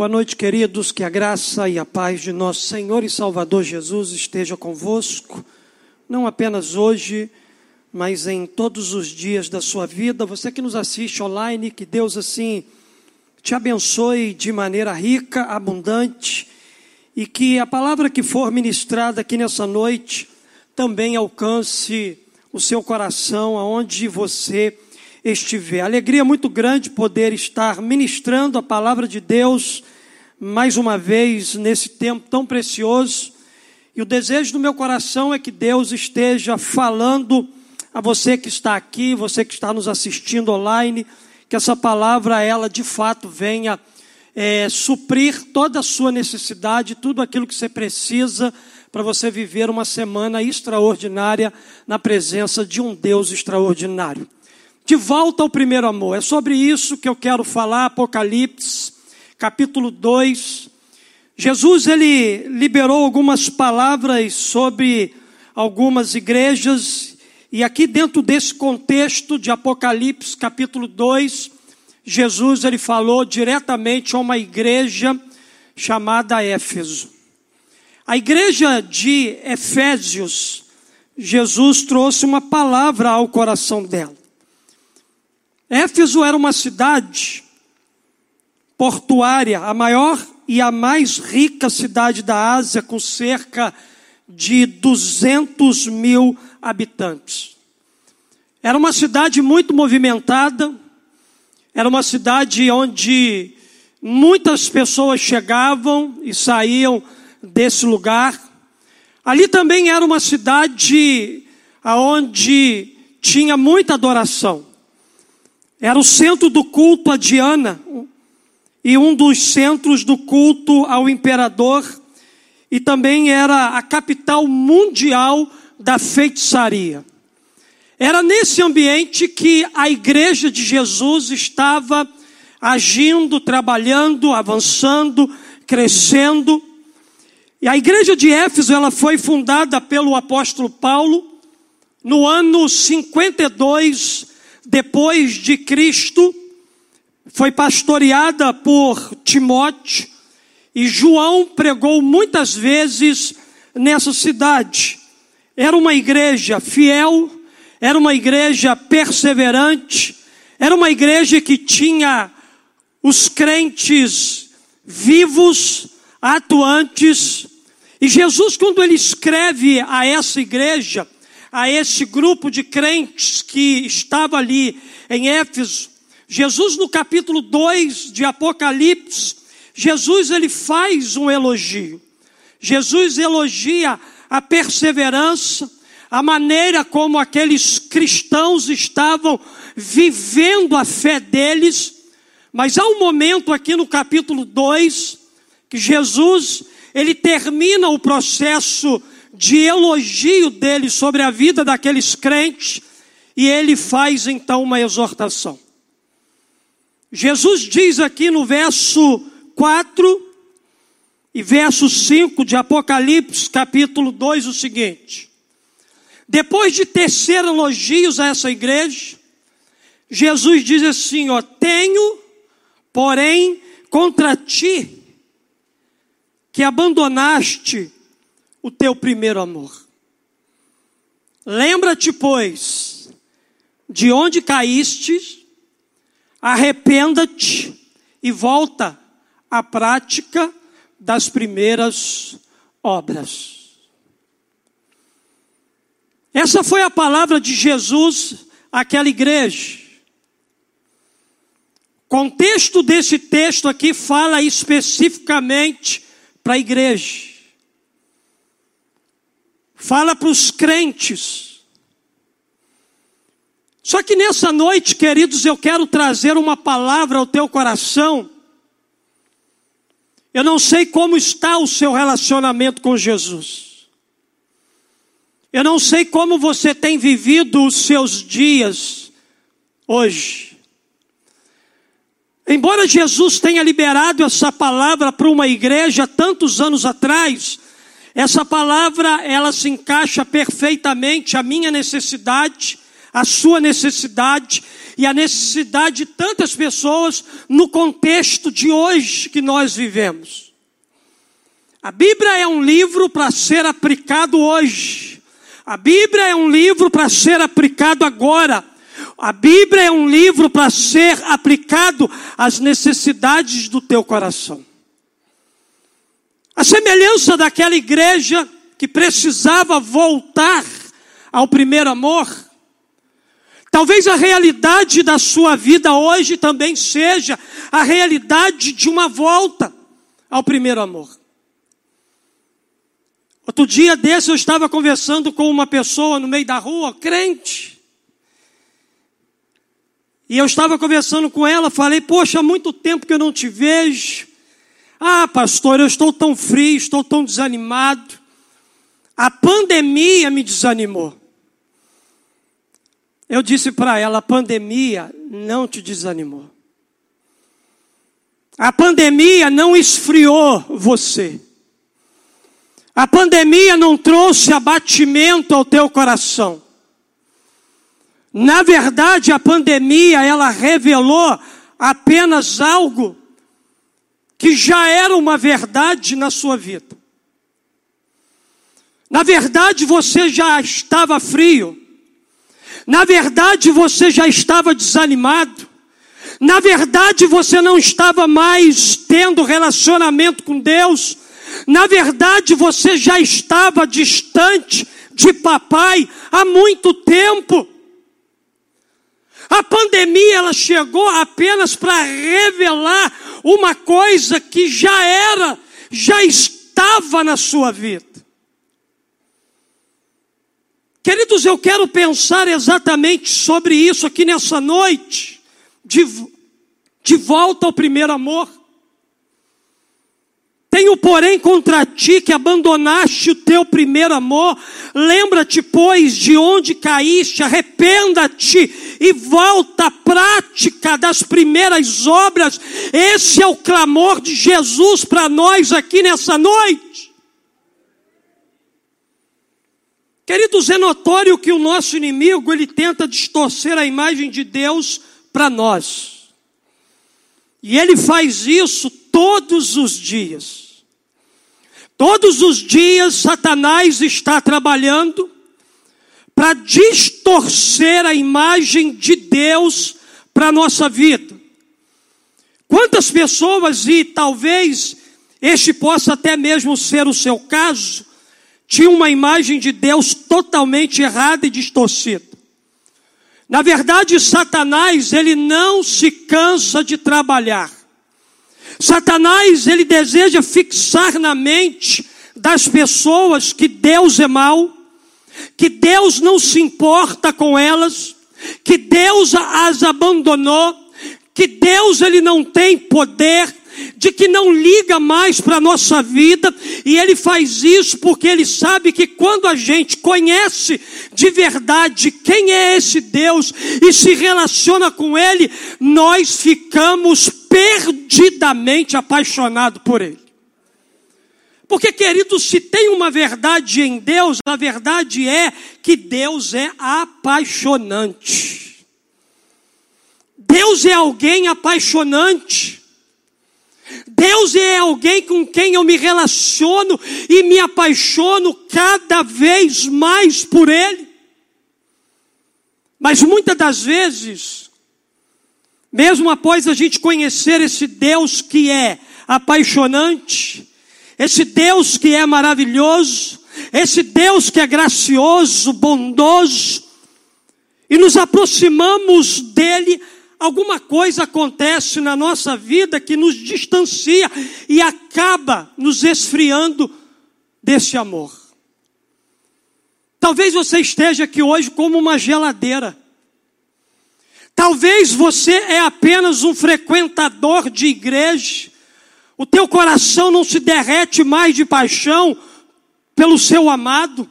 Boa noite, queridos. Que a graça e a paz de nosso Senhor e Salvador Jesus esteja convosco, não apenas hoje, mas em todos os dias da sua vida. Você que nos assiste online, que Deus assim te abençoe de maneira rica, abundante, e que a palavra que for ministrada aqui nessa noite também alcance o seu coração aonde você estiver. Alegria muito grande poder estar ministrando a palavra de Deus mais uma vez nesse tempo tão precioso. E o desejo do meu coração é que Deus esteja falando a você que está aqui, você que está nos assistindo online, que essa palavra ela de fato venha é, suprir toda a sua necessidade, tudo aquilo que você precisa para você viver uma semana extraordinária na presença de um Deus extraordinário. De volta ao primeiro amor. É sobre isso que eu quero falar, Apocalipse, capítulo 2. Jesus ele liberou algumas palavras sobre algumas igrejas e aqui dentro desse contexto de Apocalipse, capítulo 2, Jesus ele falou diretamente a uma igreja chamada Éfeso. A igreja de Efésios, Jesus trouxe uma palavra ao coração dela. Éfeso era uma cidade portuária, a maior e a mais rica cidade da Ásia, com cerca de 200 mil habitantes. Era uma cidade muito movimentada, era uma cidade onde muitas pessoas chegavam e saíam desse lugar. Ali também era uma cidade onde tinha muita adoração. Era o centro do culto a Diana e um dos centros do culto ao imperador e também era a capital mundial da feitiçaria. Era nesse ambiente que a igreja de Jesus estava agindo, trabalhando, avançando, crescendo. E a igreja de Éfeso, ela foi fundada pelo apóstolo Paulo no ano 52 depois de Cristo, foi pastoreada por Timóteo, e João pregou muitas vezes nessa cidade. Era uma igreja fiel, era uma igreja perseverante, era uma igreja que tinha os crentes vivos, atuantes. E Jesus, quando ele escreve a essa igreja, a esse grupo de crentes que estava ali em Éfeso, Jesus no capítulo 2 de Apocalipse, Jesus ele faz um elogio. Jesus elogia a perseverança, a maneira como aqueles cristãos estavam vivendo a fé deles, mas há um momento aqui no capítulo 2 que Jesus ele termina o processo de elogio dele sobre a vida daqueles crentes, e ele faz então uma exortação. Jesus diz aqui no verso 4 e verso 5 de Apocalipse, capítulo 2, o seguinte: Depois de tecer elogios a essa igreja, Jesus diz assim: Ó, tenho, porém, contra ti, que abandonaste o teu primeiro amor. Lembra-te, pois, de onde caíste, arrependa-te e volta à prática das primeiras obras. Essa foi a palavra de Jesus àquela igreja. Contexto desse texto aqui fala especificamente para a igreja fala para os crentes. Só que nessa noite, queridos, eu quero trazer uma palavra ao teu coração. Eu não sei como está o seu relacionamento com Jesus. Eu não sei como você tem vivido os seus dias hoje. Embora Jesus tenha liberado essa palavra para uma igreja tantos anos atrás, essa palavra, ela se encaixa perfeitamente à minha necessidade, a sua necessidade e a necessidade de tantas pessoas no contexto de hoje que nós vivemos. A Bíblia é um livro para ser aplicado hoje. A Bíblia é um livro para ser aplicado agora. A Bíblia é um livro para ser aplicado às necessidades do teu coração. A semelhança daquela igreja que precisava voltar ao primeiro amor, Talvez a realidade da sua vida hoje também seja a realidade de uma volta ao primeiro amor. Outro dia desse eu estava conversando com uma pessoa no meio da rua, crente. E eu estava conversando com ela, falei, poxa, há muito tempo que eu não te vejo. Ah, pastor, eu estou tão frio, estou tão desanimado. A pandemia me desanimou. Eu disse para ela: a pandemia não te desanimou. A pandemia não esfriou você. A pandemia não trouxe abatimento ao teu coração. Na verdade, a pandemia ela revelou apenas algo que já era uma verdade na sua vida. Na verdade, você já estava frio. Na verdade, você já estava desanimado. Na verdade, você não estava mais tendo relacionamento com Deus. Na verdade, você já estava distante de papai há muito tempo. A pandemia ela chegou apenas para revelar uma coisa que já era, já estava na sua vida. Queridos, eu quero pensar exatamente sobre isso aqui nessa noite, de, de volta ao primeiro amor. Tenho, porém, contra ti que abandonaste o teu primeiro amor. Lembra-te, pois, de onde caíste, arrependa-te e volta à prática das primeiras obras. Esse é o clamor de Jesus para nós aqui nessa noite. Queridos, é notório que o nosso inimigo ele tenta distorcer a imagem de Deus para nós. E ele faz isso todos os dias. Todos os dias Satanás está trabalhando para distorcer a imagem de Deus para a nossa vida. Quantas pessoas, e talvez este possa até mesmo ser o seu caso, tinha uma imagem de Deus totalmente errada e distorcida. Na verdade, Satanás, ele não se cansa de trabalhar. Satanás, ele deseja fixar na mente das pessoas que Deus é mau, que Deus não se importa com elas, que Deus as abandonou, que Deus ele não tem poder, de que não liga mais para a nossa vida, e ele faz isso porque ele sabe que quando a gente conhece de verdade quem é esse Deus e se relaciona com ele, nós ficamos perdidamente apaixonados por ele. Porque, querido, se tem uma verdade em Deus, a verdade é que Deus é apaixonante. Deus é alguém apaixonante. Deus é alguém com quem eu me relaciono e me apaixono cada vez mais por Ele. Mas muitas das vezes, mesmo após a gente conhecer esse Deus que é apaixonante, esse Deus que é maravilhoso, esse Deus que é gracioso, bondoso, e nos aproximamos dele, alguma coisa acontece na nossa vida que nos distancia e acaba nos esfriando desse amor. Talvez você esteja aqui hoje como uma geladeira. Talvez você é apenas um frequentador de igreja. O teu coração não se derrete mais de paixão pelo seu amado.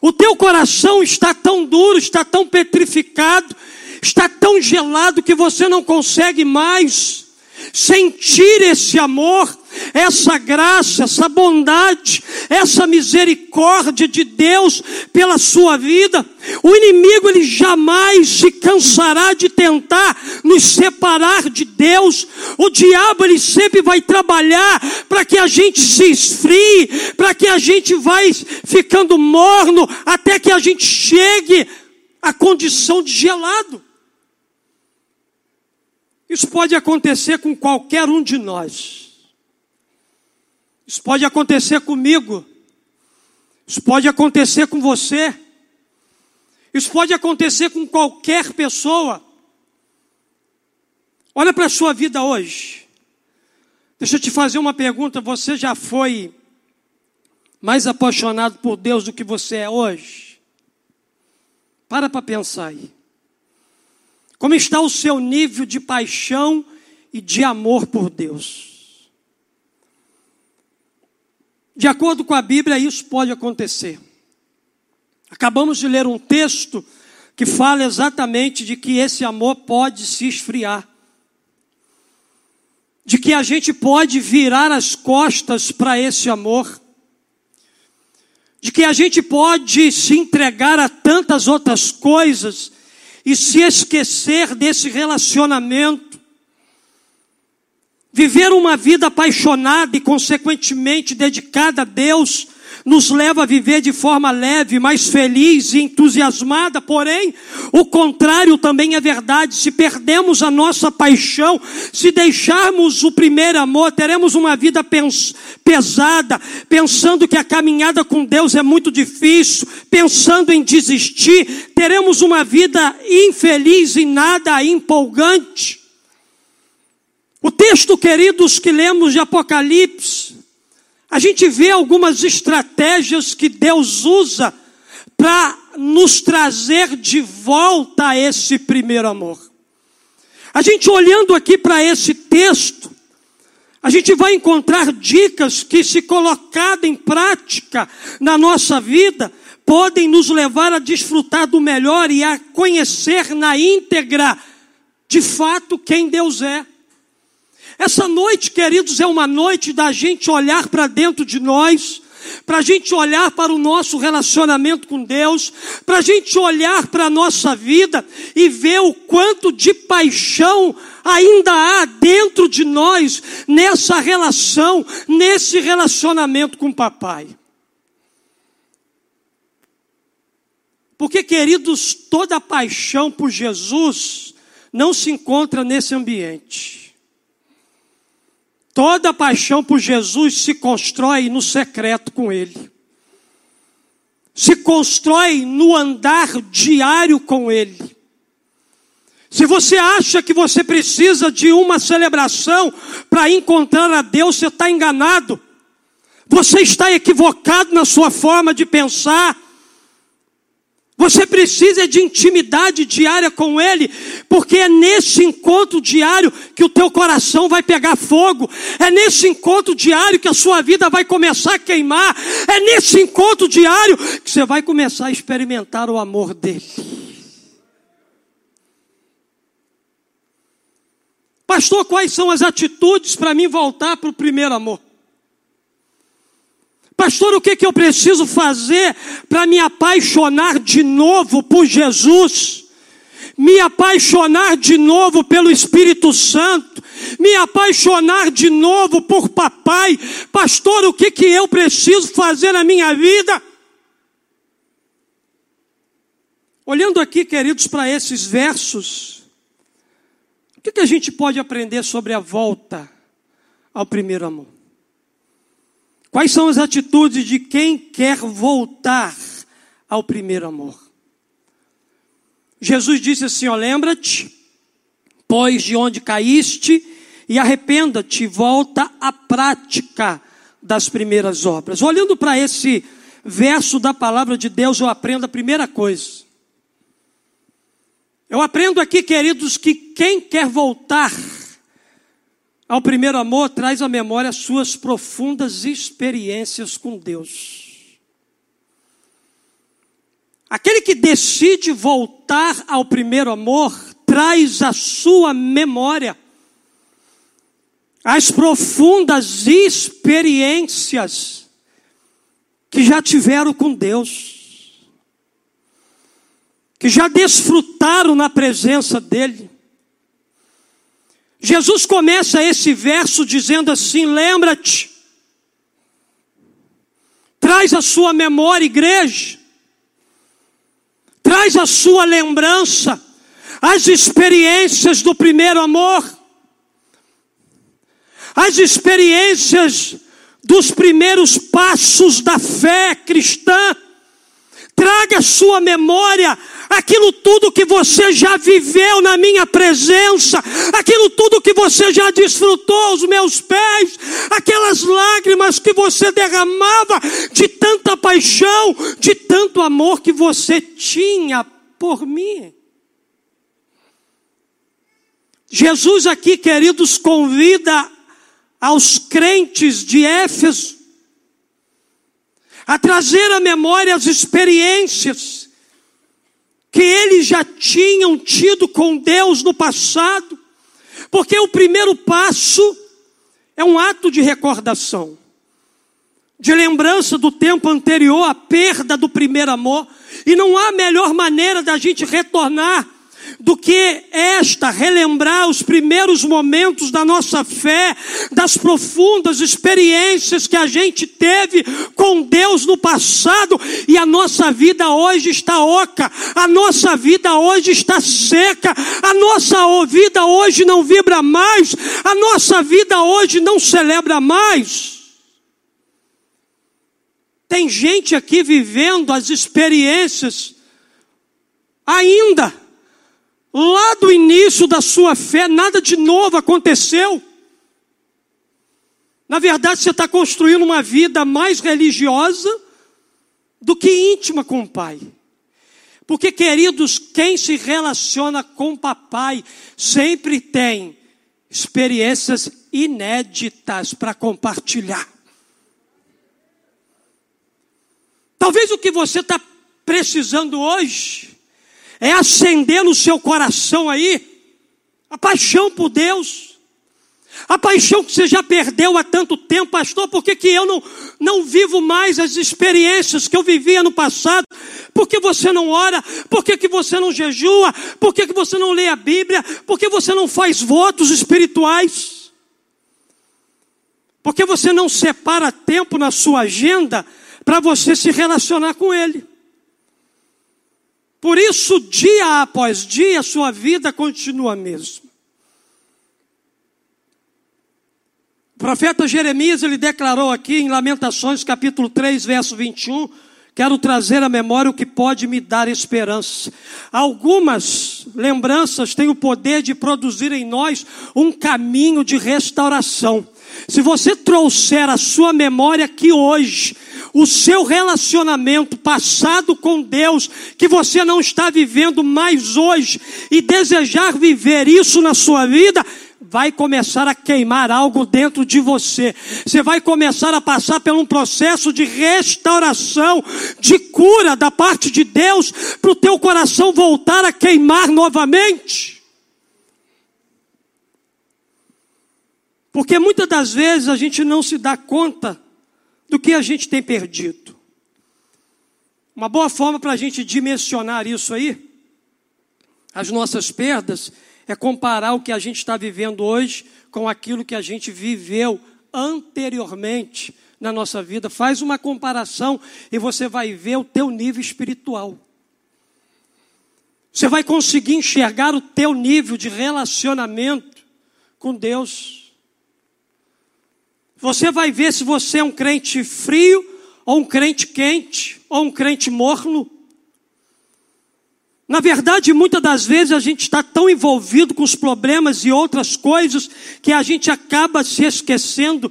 O teu coração está tão duro, está tão petrificado, está tão gelado que você não consegue mais sentir esse amor, essa graça, essa bondade, essa misericórdia de Deus pela sua vida, o inimigo ele jamais se cansará de tentar nos separar de Deus. O diabo ele sempre vai trabalhar para que a gente se esfrie, para que a gente vai ficando morno até que a gente chegue à condição de gelado. Isso pode acontecer com qualquer um de nós. Isso pode acontecer comigo. Isso pode acontecer com você. Isso pode acontecer com qualquer pessoa. Olha para a sua vida hoje. Deixa eu te fazer uma pergunta. Você já foi mais apaixonado por Deus do que você é hoje? Para para pensar aí. Como está o seu nível de paixão e de amor por Deus? De acordo com a Bíblia, isso pode acontecer. Acabamos de ler um texto que fala exatamente de que esse amor pode se esfriar. De que a gente pode virar as costas para esse amor. De que a gente pode se entregar a tantas outras coisas e se esquecer desse relacionamento. Viver uma vida apaixonada e, consequentemente, dedicada a Deus, nos leva a viver de forma leve, mais feliz e entusiasmada, porém, o contrário também é verdade. Se perdemos a nossa paixão, se deixarmos o primeiro amor, teremos uma vida pesada, pensando que a caminhada com Deus é muito difícil, pensando em desistir, teremos uma vida infeliz e nada empolgante. O texto, queridos, que lemos de Apocalipse, a gente vê algumas estratégias que Deus usa para nos trazer de volta a esse primeiro amor. A gente olhando aqui para esse texto, a gente vai encontrar dicas que, se colocada em prática na nossa vida, podem nos levar a desfrutar do melhor e a conhecer na íntegra, de fato, quem Deus é. Essa noite, queridos, é uma noite da gente olhar para dentro de nós, para a gente olhar para o nosso relacionamento com Deus, para a gente olhar para a nossa vida e ver o quanto de paixão ainda há dentro de nós nessa relação, nesse relacionamento com o papai. Porque, queridos, toda paixão por Jesus não se encontra nesse ambiente. Toda paixão por Jesus se constrói no secreto com Ele. Se constrói no andar diário com Ele. Se você acha que você precisa de uma celebração para encontrar a Deus, você está enganado. Você está equivocado na sua forma de pensar. Você precisa de intimidade diária com Ele, porque é nesse encontro diário que o teu coração vai pegar fogo, é nesse encontro diário que a sua vida vai começar a queimar, é nesse encontro diário que você vai começar a experimentar o amor dEle. Pastor, quais são as atitudes para mim voltar para o primeiro amor? Pastor, o que, que eu preciso fazer para me apaixonar de novo por Jesus? Me apaixonar de novo pelo Espírito Santo? Me apaixonar de novo por papai? Pastor, o que, que eu preciso fazer na minha vida? Olhando aqui, queridos, para esses versos, o que, que a gente pode aprender sobre a volta ao primeiro amor? Quais são as atitudes de quem quer voltar ao primeiro amor? Jesus disse assim: ó, lembra-te, pois de onde caíste, e arrependa-te, volta à prática das primeiras obras. Olhando para esse verso da palavra de Deus, eu aprendo a primeira coisa. Eu aprendo aqui, queridos, que quem quer voltar ao primeiro amor, traz à memória suas profundas experiências com Deus. Aquele que decide voltar ao primeiro amor, traz à sua memória as profundas experiências que já tiveram com Deus, que já desfrutaram na presença dEle. Jesus começa esse verso dizendo assim: lembra-te, traz a sua memória, igreja, traz a sua lembrança, as experiências do primeiro amor as experiências dos primeiros passos da fé cristã. Traga sua memória aquilo tudo que você já viveu na minha presença, aquilo tudo que você já desfrutou aos meus pés, aquelas lágrimas que você derramava de tanta paixão, de tanto amor que você tinha por mim. Jesus aqui, queridos, convida aos crentes de Éfeso a trazer à memória as experiências que eles já tinham tido com Deus no passado, porque o primeiro passo é um ato de recordação, de lembrança do tempo anterior, a perda do primeiro amor, e não há melhor maneira da gente retornar do que esta, relembrar os primeiros momentos da nossa fé, das profundas experiências que a gente teve com Deus passado, e a nossa vida hoje está oca, a nossa vida hoje está seca, a nossa vida hoje não vibra mais, a nossa vida hoje não celebra mais. Tem gente aqui vivendo as experiências ainda Lá do início da sua fé, nada de novo aconteceu. Na verdade, você está construindo uma vida mais religiosa do que íntima com o Pai. Porque, queridos, quem se relaciona com o papai sempre tem experiências inéditas para compartilhar. Talvez o que você está precisando hoje é acender no seu coração aí a paixão por Deus. A paixão que você já perdeu há tanto tempo, pastor, por que, que eu não, não vivo mais as experiências que eu vivia no passado? Por que você não ora? Por que, que você não jejua? Por que, que você não lê a Bíblia? Por que você não faz votos espirituais? Por que você não separa tempo na sua agenda para você se relacionar com Ele? Por isso, dia após dia, sua vida continua a mesma. O profeta Jeremias, ele declarou aqui em Lamentações, capítulo 3, verso 21, quero trazer à memória o que pode me dar esperança. Algumas lembranças têm o poder de produzir em nós um caminho de restauração. Se você trouxer a sua memória aqui hoje, o seu relacionamento passado com Deus, que você não está vivendo mais hoje, e desejar viver isso na sua vida, vai começar a queimar algo dentro de você. Você vai começar a passar por um processo de restauração, de cura da parte de Deus, para o teu coração voltar a queimar novamente. Porque muitas das vezes a gente não se dá conta do que a gente tem perdido. Uma boa forma para a gente dimensionar isso aí, as nossas perdas, é comparar o que a gente está vivendo hoje com aquilo que a gente viveu anteriormente na nossa vida. Faz uma comparação e você vai ver o teu nível espiritual. Você vai conseguir enxergar o teu nível de relacionamento com Deus. Você vai ver se você é um crente frio, ou um crente quente, ou um crente morno. Na verdade, muitas das vezes a gente está tão envolvido com os problemas e outras coisas que a gente acaba se esquecendo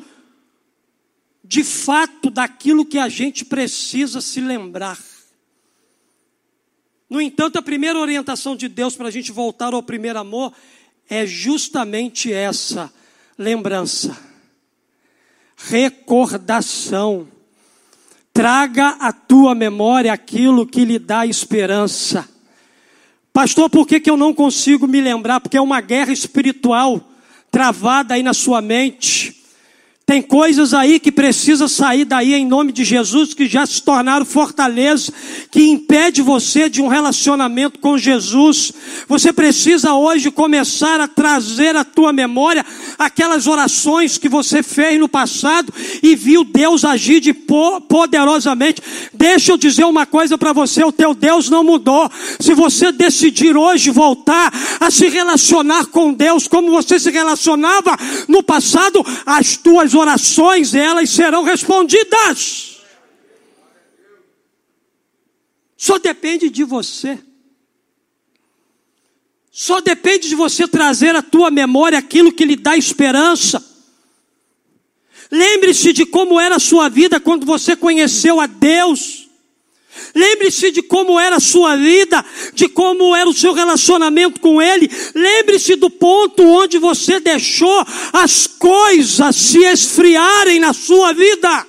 de fato daquilo que a gente precisa se lembrar. No entanto, a primeira orientação de Deus para a gente voltar ao primeiro amor é justamente essa lembrança recordação. Traga à tua memória aquilo que lhe dá esperança. Pastor, por que, que eu não consigo me lembrar? Porque é uma guerra espiritual. travada aí na sua mente. Tem coisas aí que precisa sair daí em nome de Jesus, que já se tornaram fortaleza, que impede você de um relacionamento com Jesus. Você precisa hoje começar a trazer à tua memória aquelas orações que você fez no passado e viu Deus agir de poderosamente. Deixa eu dizer uma coisa para você, o teu Deus não mudou. Se você decidir hoje voltar a se relacionar com Deus como você se relacionava no passado, as tuas orações elas serão respondidas. Só depende de você. Só depende de você trazer à tua memória aquilo que lhe dá esperança. Lembre-se de como era a sua vida quando você conheceu a Deus. Lembre-se de como era a sua vida, de como era o seu relacionamento com Ele. Lembre-se do ponto onde você deixou as coisas se esfriarem na sua vida.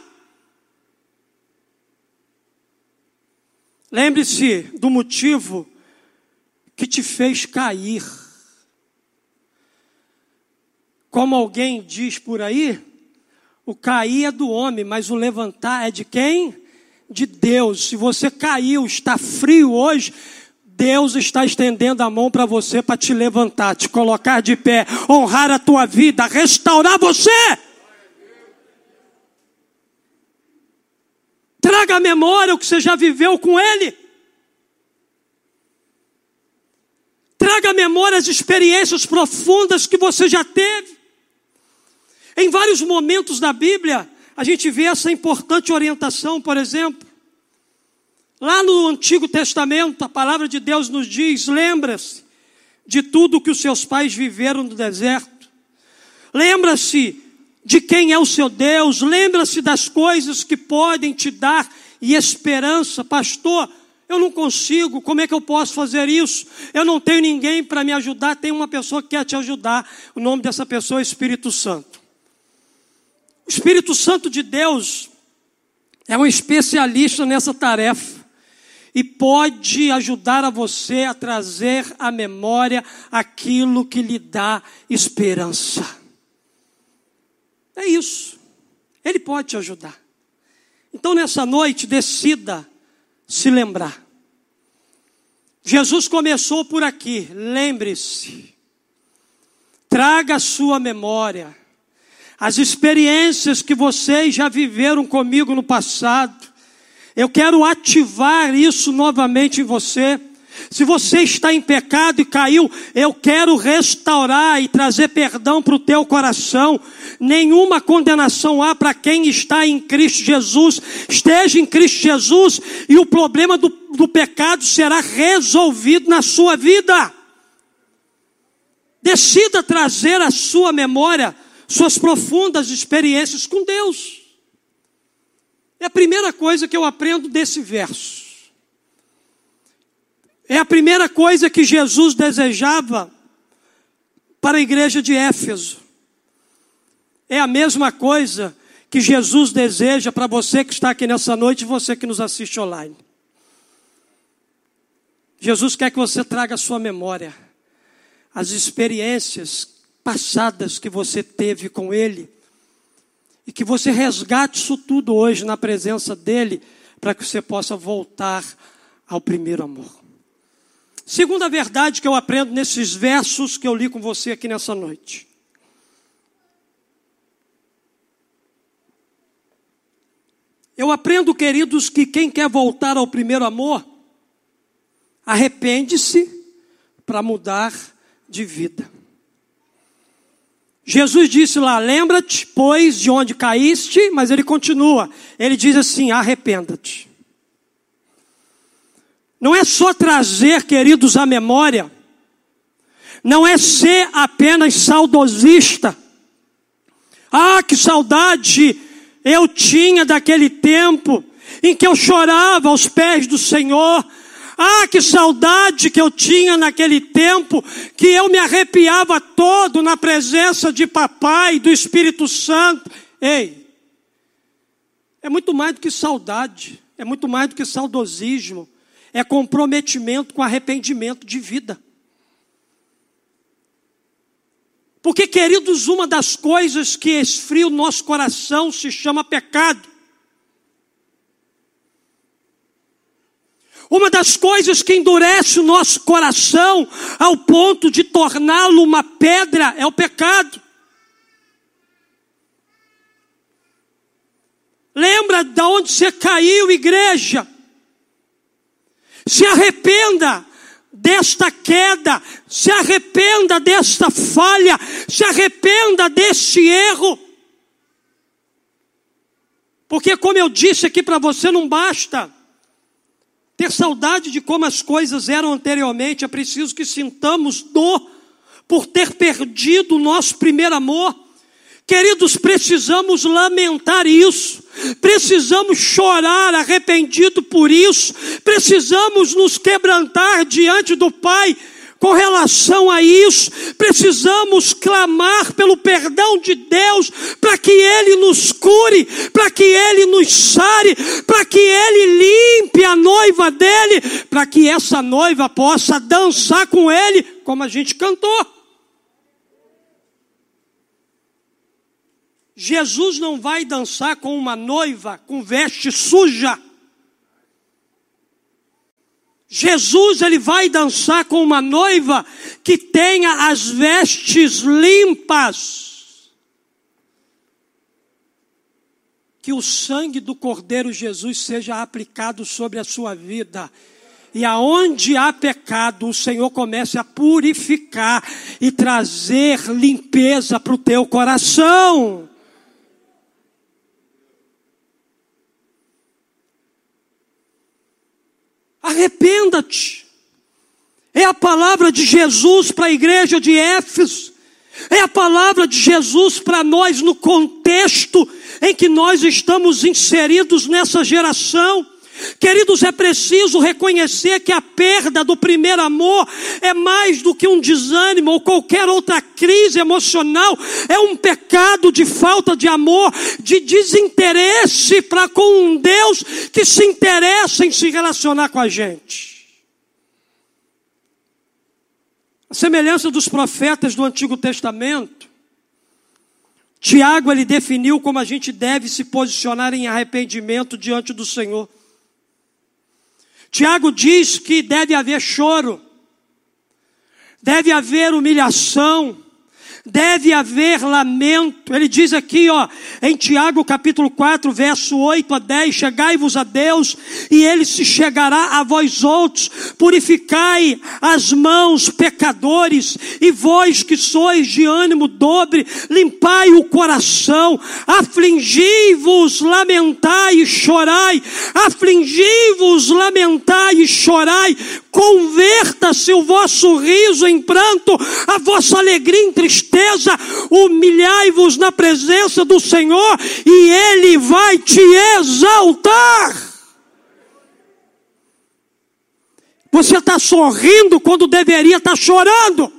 Lembre-se do motivo que te fez cair. Como alguém diz por aí, o cair é do homem, mas o levantar é de quem? De Deus. Se você caiu, está frio hoje, Deus está estendendo a mão para você para te levantar, te colocar de pé, honrar a tua vida, restaurar você. Traga memória o que você já viveu com Ele. Traga à memória as experiências profundas que você já teve. Em vários momentos da Bíblia, a gente vê essa importante orientação, por exemplo. Lá no Antigo Testamento, a palavra de Deus nos diz: lembra-se de tudo que os seus pais viveram no deserto. Lembra-se de quem é o seu Deus. Lembra-se das coisas que podem te dar e esperança. Pastor, eu não consigo, como é que eu posso fazer isso? Eu não tenho ninguém para me ajudar, tem uma pessoa que quer te ajudar. O nome dessa pessoa é Espírito Santo. O Espírito Santo de Deus é um especialista nessa tarefa e pode ajudar a você a trazer à memória aquilo que lhe dá esperança. É isso. Ele pode te ajudar. Então, nessa noite, decida se lembrar. Jesus começou por aqui. Lembre-se. Traga a sua memória as experiências que vocês já viveram comigo no passado. Eu quero ativar isso novamente em você. Se você está em pecado e caiu, eu quero restaurar e trazer perdão para o teu coração. Nenhuma condenação há para quem está em Cristo Jesus. Esteja em Cristo Jesus e o problema do, do pecado será resolvido na sua vida. Decida trazer à sua memória suas profundas experiências com Deus. É a primeira coisa que eu aprendo desse verso. É a primeira coisa que Jesus desejava para a igreja de Éfeso. É a mesma coisa que Jesus deseja para você que está aqui nessa noite e você que nos assiste online. Jesus quer que você traga a sua memória as experiências passadas que você teve com Ele. E que você resgate isso tudo hoje na presença dEle, para que você possa voltar ao primeiro amor. Segunda verdade que eu aprendo nesses versos que eu li com você aqui nessa noite. Eu aprendo, queridos, que quem quer voltar ao primeiro amor, arrepende-se para mudar de vida. Jesus disse lá: Lembra-te, pois, de onde caíste, mas ele continua. Ele diz assim: Arrependa-te. Não é só trazer, queridos, a memória, não é ser apenas saudosista. Ah, que saudade eu tinha daquele tempo em que eu chorava aos pés do Senhor, ah, que saudade que eu tinha naquele tempo, que eu me arrepiava todo na presença de papai, do Espírito Santo. Ei, é muito mais do que saudade, é muito mais do que saudosismo, é comprometimento com arrependimento de vida. Porque, queridos, uma das coisas que esfria o nosso coração se chama pecado. Uma das coisas que endurece o nosso coração ao ponto de torná-lo uma pedra é o pecado. Lembra de onde você caiu, igreja? Se arrependa desta queda, se arrependa desta falha, se arrependa deste erro. Porque, como eu disse aqui para você, não basta ter saudade de como as coisas eram anteriormente, é preciso que sintamos dor por ter perdido o nosso primeiro amor. Queridos, precisamos lamentar isso, precisamos chorar arrependido por isso, precisamos nos quebrantar diante do Pai com relação a isso, precisamos clamar pelo perdão de Deus, para que Ele nos cure, para que Ele nos sare, para que Ele limpe a noiva dele, para que essa noiva possa dançar com Ele, como a gente cantou. Jesus não vai dançar com uma noiva com veste suja. Jesus ele vai dançar com uma noiva que tenha as vestes limpas. Que o sangue do Cordeiro Jesus seja aplicado sobre a sua vida. E aonde há pecado, o Senhor comece a purificar e trazer limpeza para o teu coração. Arrependa-te. É a palavra de Jesus para a igreja de Éfeso. É a palavra de Jesus para nós no contexto em que nós estamos inseridos nessa geração. Queridos, é preciso reconhecer que a perda do primeiro amor é mais do que um desânimo ou qualquer outra crise emocional, é um pecado de falta de amor, de desinteresse para com um Deus que se interessa em se relacionar com a gente. A semelhança dos profetas do Antigo Testamento, Tiago ele definiu como a gente deve se posicionar em arrependimento diante do Senhor. Tiago diz que deve haver choro, deve haver humilhação, deve haver lamento. Ele diz aqui, ó, em Tiago capítulo 4, verso 8 a 10: Chegai-vos a Deus, e ele se chegará a vós outros. Purificai as mãos, pecadores, e vós que sois de ânimo dobre, limpai o coração, afligi-vos, lamentai e chorai, afligi-vos, lamentai e chorai, converta-se o vosso riso em pranto, a vossa alegria em tristeza, humilhai-vos na presença do Senhor e Ele vai te exaltar. Você está sorrindo quando deveria estar tá chorando.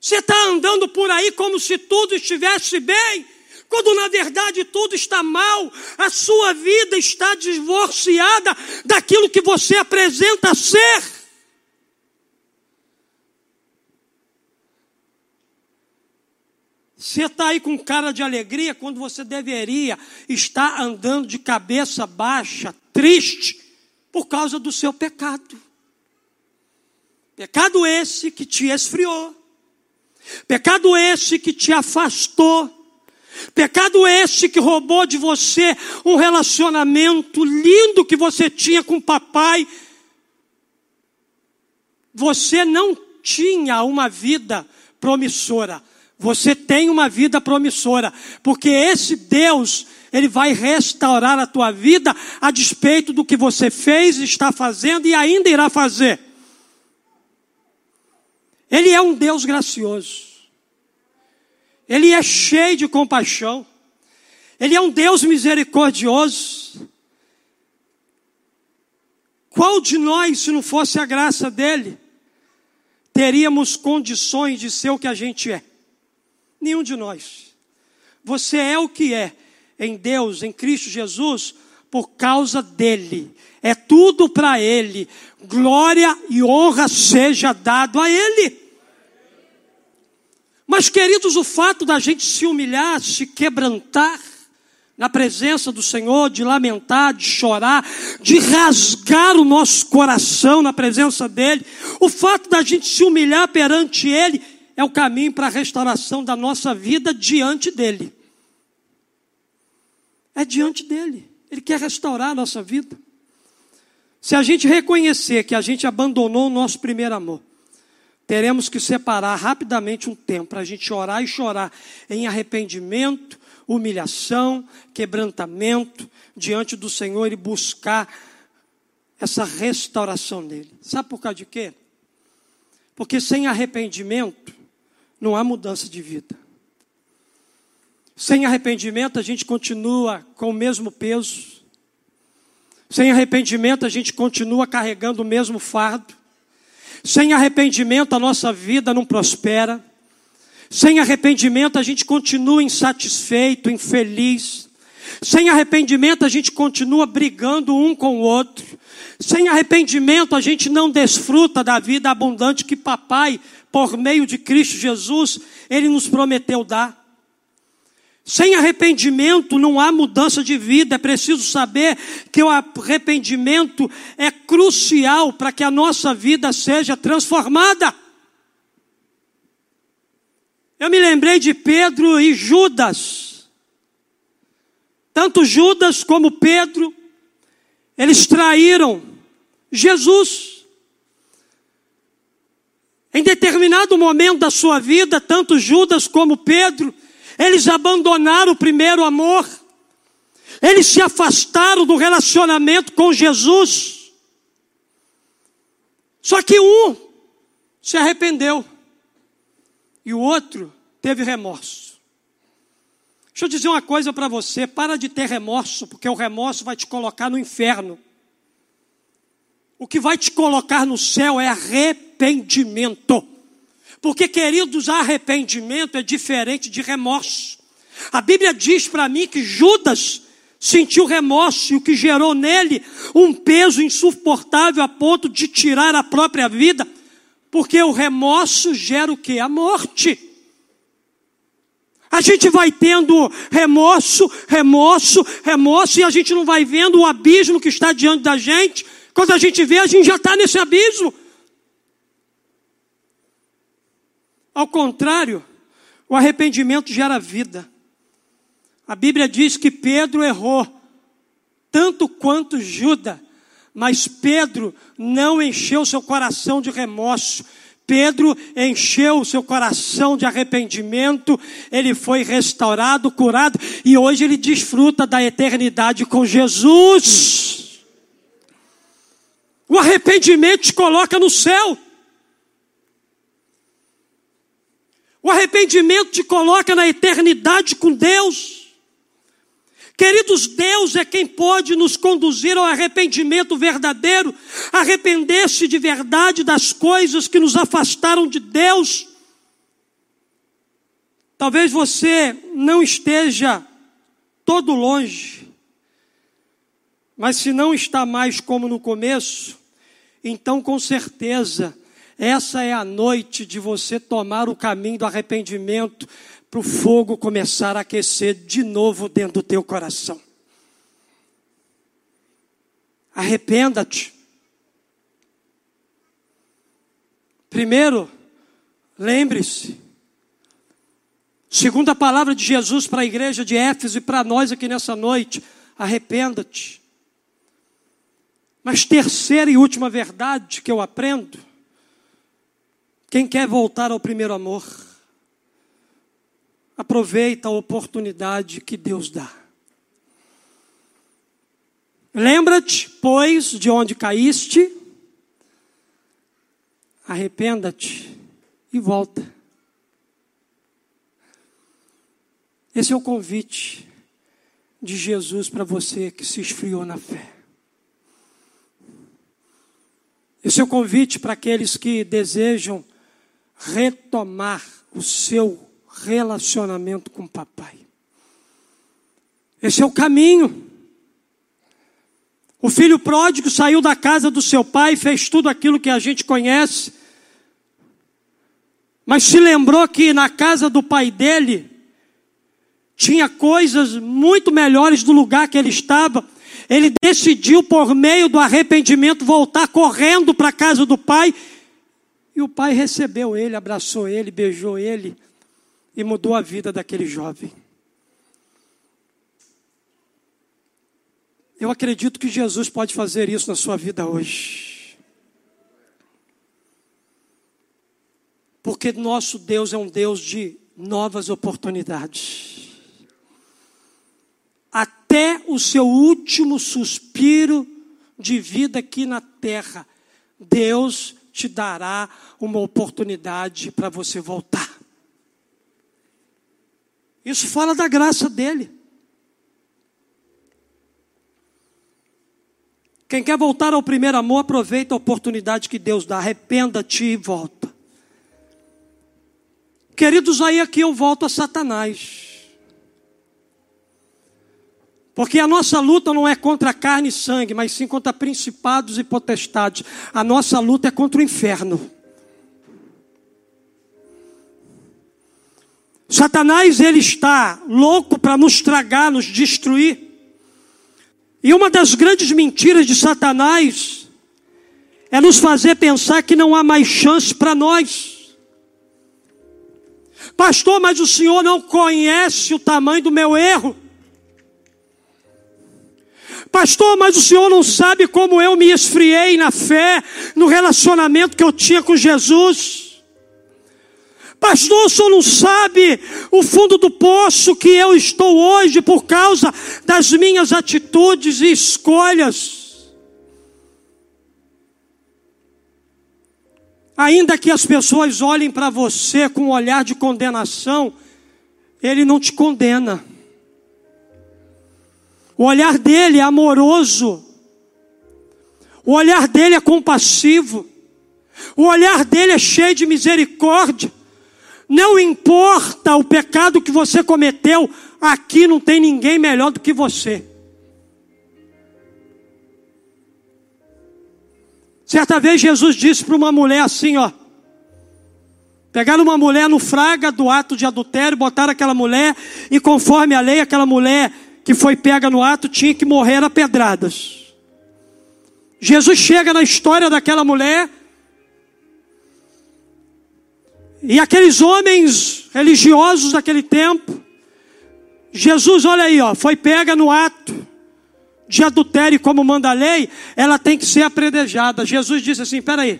Você está andando por aí como se tudo estivesse bem quando na verdade tudo está mal, a sua vida está divorciada daquilo que você apresenta ser. Você está aí com cara de alegria quando você deveria estar andando de cabeça baixa, triste, por causa do seu pecado. Pecado esse que te esfriou, pecado esse que te afastou, Pecado este que roubou de você um relacionamento lindo que você tinha com o papai. Você não tinha uma vida promissora. Você tem uma vida promissora, porque esse Deus, ele vai restaurar a tua vida a despeito do que você fez, está fazendo e ainda irá fazer. Ele é um Deus gracioso. Ele é cheio de compaixão. Ele é um Deus misericordioso. Qual de nós, se não fosse a graça dele, teríamos condições de ser o que a gente é? Nenhum de nós. Você é o que é em Deus, em Cristo Jesus, por causa dele. É tudo para ele. Glória e honra seja dado a ele. Mas, queridos, o fato da gente se humilhar, se quebrantar na presença do Senhor, de lamentar, de chorar, de rasgar o nosso coração na presença dEle, o fato da gente se humilhar perante Ele é o caminho para a restauração da nossa vida diante dEle. É diante dEle. Ele quer restaurar a nossa vida. Se a gente reconhecer que a gente abandonou o nosso primeiro amor, teremos que separar rapidamente um tempo para a gente orar e chorar em arrependimento, humilhação, quebrantamento diante do Senhor e buscar essa restauração dele. Sabe por causa de quê? Porque sem arrependimento não há mudança de vida. Sem arrependimento a gente continua com o mesmo peso, sem arrependimento, a gente continua carregando o mesmo fardo. Sem arrependimento, a nossa vida não prospera. Sem arrependimento, a gente continua insatisfeito, infeliz. Sem arrependimento, a gente continua brigando um com o outro. Sem arrependimento, a gente não desfruta da vida abundante que Papai, por meio de Cristo Jesus, Ele nos prometeu dar. Sem arrependimento não há mudança de vida. É preciso saber que o arrependimento é crucial para que a nossa vida seja transformada. Eu me lembrei de Pedro e Judas. Tanto Judas como Pedro, eles traíram Jesus. Em determinado momento da sua vida, tanto Judas como Pedro, eles abandonaram o primeiro amor. Eles se afastaram do relacionamento com Jesus. Só que um se arrependeu e o outro teve remorso. Deixa eu dizer uma coisa para você: para de ter remorso, porque o remorso vai te colocar no inferno. O que vai te colocar no céu é arrependimento. Porque, queridos, arrependimento é diferente de remorso. A Bíblia diz para mim que Judas sentiu remorso e o que gerou nele um peso insuportável a ponto de tirar a própria vida, porque o remorso gera o que? A morte. A gente vai tendo remorso, remorso, remorso, e a gente não vai vendo o abismo que está diante da gente. Quando a gente vê, a gente já está nesse abismo. Ao contrário, o arrependimento gera vida. A Bíblia diz que Pedro errou, tanto quanto Judas, mas Pedro não encheu seu coração de remorso. Pedro encheu seu coração de arrependimento, ele foi restaurado, curado e hoje ele desfruta da eternidade com Jesus. O arrependimento te coloca no céu. O arrependimento te coloca na eternidade com Deus. Queridos, Deus é quem pode nos conduzir ao arrependimento verdadeiro, arrepender-se de verdade das coisas que nos afastaram de Deus. Talvez você não esteja todo longe, mas se não está mais como no começo, então com certeza essa é a noite de você tomar o caminho do arrependimento para o fogo começar a aquecer de novo dentro do teu coração. Arrependa-te. Primeiro, lembre-se. Segundo a palavra de Jesus para a igreja de Éfeso e para nós aqui nessa noite, arrependa-te. Mas terceira e última verdade que eu aprendo quem quer voltar ao primeiro amor, aproveita a oportunidade que Deus dá. Lembra-te, pois, de onde caíste, arrependa-te e volta. Esse é o convite de Jesus para você que se esfriou na fé. Esse é o convite para aqueles que desejam retomar o seu relacionamento com o papai. Esse é o caminho. O filho pródigo saiu da casa do seu pai, fez tudo aquilo que a gente conhece, mas se lembrou que na casa do pai dele tinha coisas muito melhores do lugar que ele estava. Ele decidiu, por meio do arrependimento, voltar correndo para a casa do pai. E o pai recebeu ele, abraçou ele, beijou ele e mudou a vida daquele jovem. Eu acredito que Jesus pode fazer isso na sua vida hoje. Porque nosso Deus é um Deus de novas oportunidades. Até o seu último suspiro de vida aqui na terra, Deus te dará uma oportunidade para você voltar. Isso fala da graça dele. Quem quer voltar ao primeiro amor, aproveita a oportunidade que Deus dá. Arrependa-te e volta. Queridos, aí aqui eu volto a Satanás. Porque a nossa luta não é contra carne e sangue, mas sim contra principados e potestades. A nossa luta é contra o inferno. Satanás ele está louco para nos tragar, nos destruir. E uma das grandes mentiras de Satanás é nos fazer pensar que não há mais chance para nós. Pastor, mas o senhor não conhece o tamanho do meu erro. Pastor, mas o senhor não sabe como eu me esfriei na fé, no relacionamento que eu tinha com Jesus. Pastor, o senhor não sabe o fundo do poço que eu estou hoje por causa das minhas atitudes e escolhas. Ainda que as pessoas olhem para você com um olhar de condenação, ele não te condena. O olhar dele é amoroso. O olhar dele é compassivo. O olhar dele é cheio de misericórdia. Não importa o pecado que você cometeu, aqui não tem ninguém melhor do que você. Certa vez Jesus disse para uma mulher assim, ó. Pegaram uma mulher no fraga do ato de adultério, botaram aquela mulher, e conforme a lei, aquela mulher que foi pega no ato tinha que morrer a pedradas. Jesus chega na história daquela mulher e aqueles homens religiosos daquele tempo, Jesus, olha aí, ó, foi pega no ato de adultério, como manda a lei, ela tem que ser apredejada. Jesus disse assim: peraí.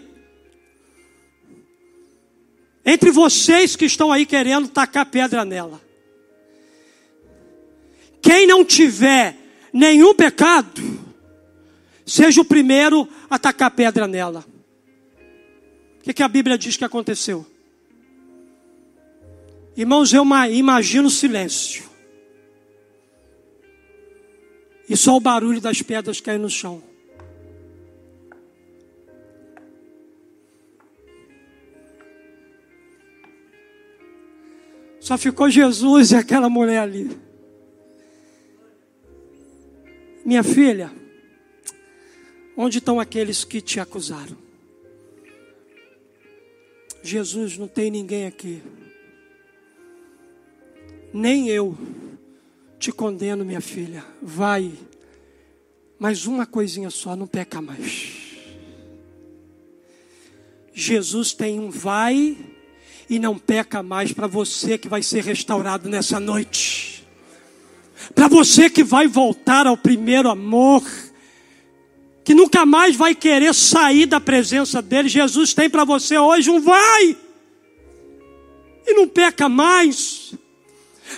Entre vocês que estão aí querendo tacar pedra nela, quem não tiver nenhum pecado, seja o primeiro a tacar pedra nela. O que, que a Bíblia diz que aconteceu? Irmãos, eu imagino o silêncio. E só o barulho das pedras caindo no chão. Só ficou Jesus e aquela mulher ali. Minha filha, onde estão aqueles que te acusaram? Jesus, não tem ninguém aqui nem eu te condeno, minha filha. Vai, mas uma coisinha só, não peca mais. Jesus tem um vai e não peca mais para você que vai ser restaurado nessa noite. Para você que vai voltar ao primeiro amor, que nunca mais vai querer sair da presença dele. Jesus tem para você hoje um vai e não peca mais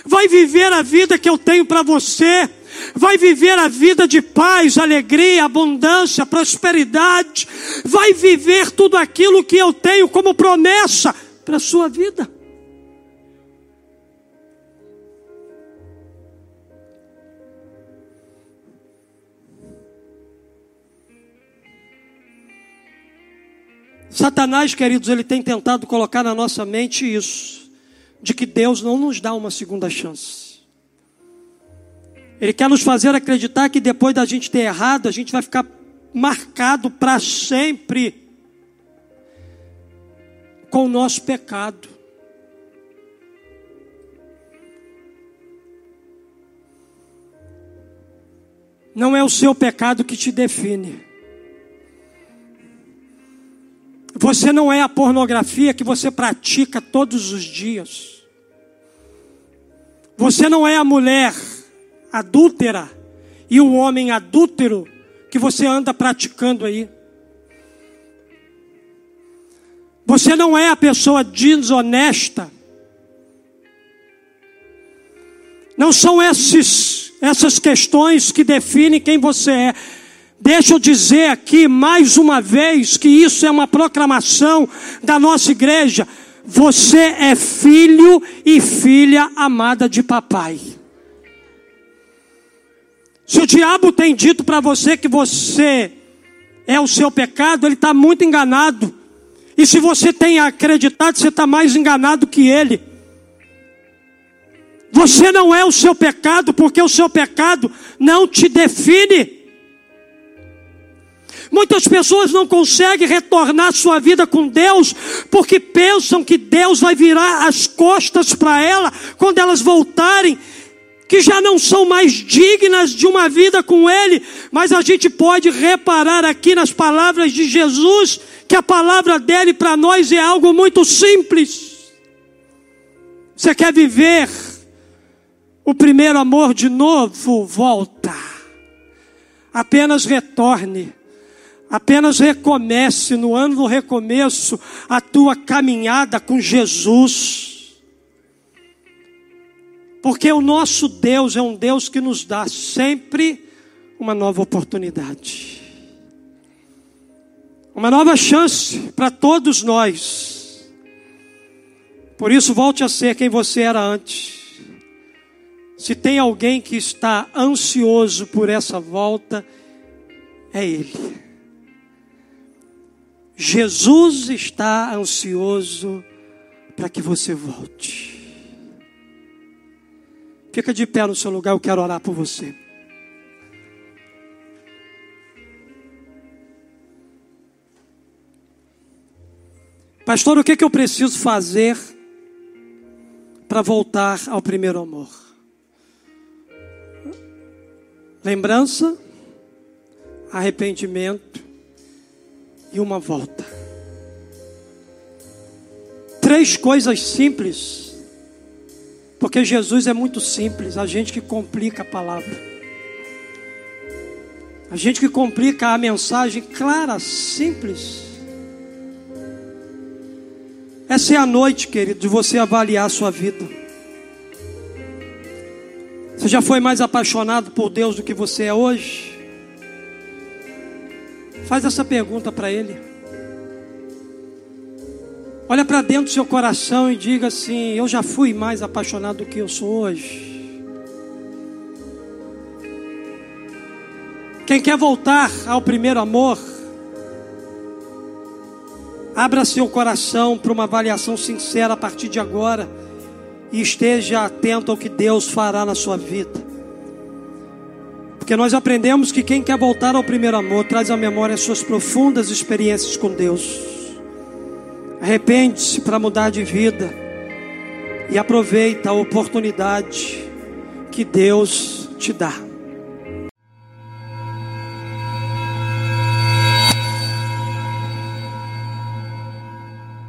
vai viver a vida que eu tenho para você, vai viver a vida de paz, alegria, abundância, prosperidade, vai viver tudo aquilo que eu tenho como promessa para a sua vida. Satanás, queridos, ele tem tentado colocar na nossa mente isso de que Deus não nos dá uma segunda chance. Ele quer nos fazer acreditar que depois da gente ter errado, a gente vai ficar marcado para sempre com o nosso pecado. Não é o seu pecado que te define. Você não é a pornografia que você pratica todos os dias. Você não é a mulher adúltera e o homem adúltero que você anda praticando aí. Você não é a pessoa desonesta. Não são esses, essas questões que definem quem você é. Deixa eu dizer aqui mais uma vez que isso é uma proclamação da nossa igreja. Você é filho e filha amada de papai. Se o diabo tem dito para você que você é o seu pecado, ele está muito enganado. E se você tem acreditado, você está mais enganado que ele. Você não é o seu pecado, porque o seu pecado não te define. Muitas pessoas não conseguem retornar sua vida com Deus porque pensam que Deus vai virar as costas para ela quando elas voltarem, que já não são mais dignas de uma vida com Ele. Mas a gente pode reparar aqui nas palavras de Jesus que a palavra dele para nós é algo muito simples. Você quer viver o primeiro amor de novo? Volta. Apenas retorne Apenas recomece no ano do recomeço a tua caminhada com Jesus. Porque o nosso Deus é um Deus que nos dá sempre uma nova oportunidade. Uma nova chance para todos nós. Por isso, volte a ser quem você era antes. Se tem alguém que está ansioso por essa volta, é Ele. Jesus está ansioso para que você volte. Fica de pé no seu lugar, eu quero orar por você. Pastor, o que, que eu preciso fazer para voltar ao primeiro amor? Lembrança, arrependimento e uma volta. Três coisas simples, porque Jesus é muito simples, a gente que complica a palavra. A gente que complica a mensagem clara, simples. Essa é a noite, querido, de você avaliar a sua vida. Você já foi mais apaixonado por Deus do que você é hoje? Faz essa pergunta para Ele. Olha para dentro do seu coração e diga assim: Eu já fui mais apaixonado do que eu sou hoje. Quem quer voltar ao primeiro amor, abra seu coração para uma avaliação sincera a partir de agora e esteja atento ao que Deus fará na sua vida. Porque nós aprendemos que quem quer voltar ao primeiro amor traz à memória suas profundas experiências com Deus. Arrepende-se para mudar de vida e aproveita a oportunidade que Deus te dá.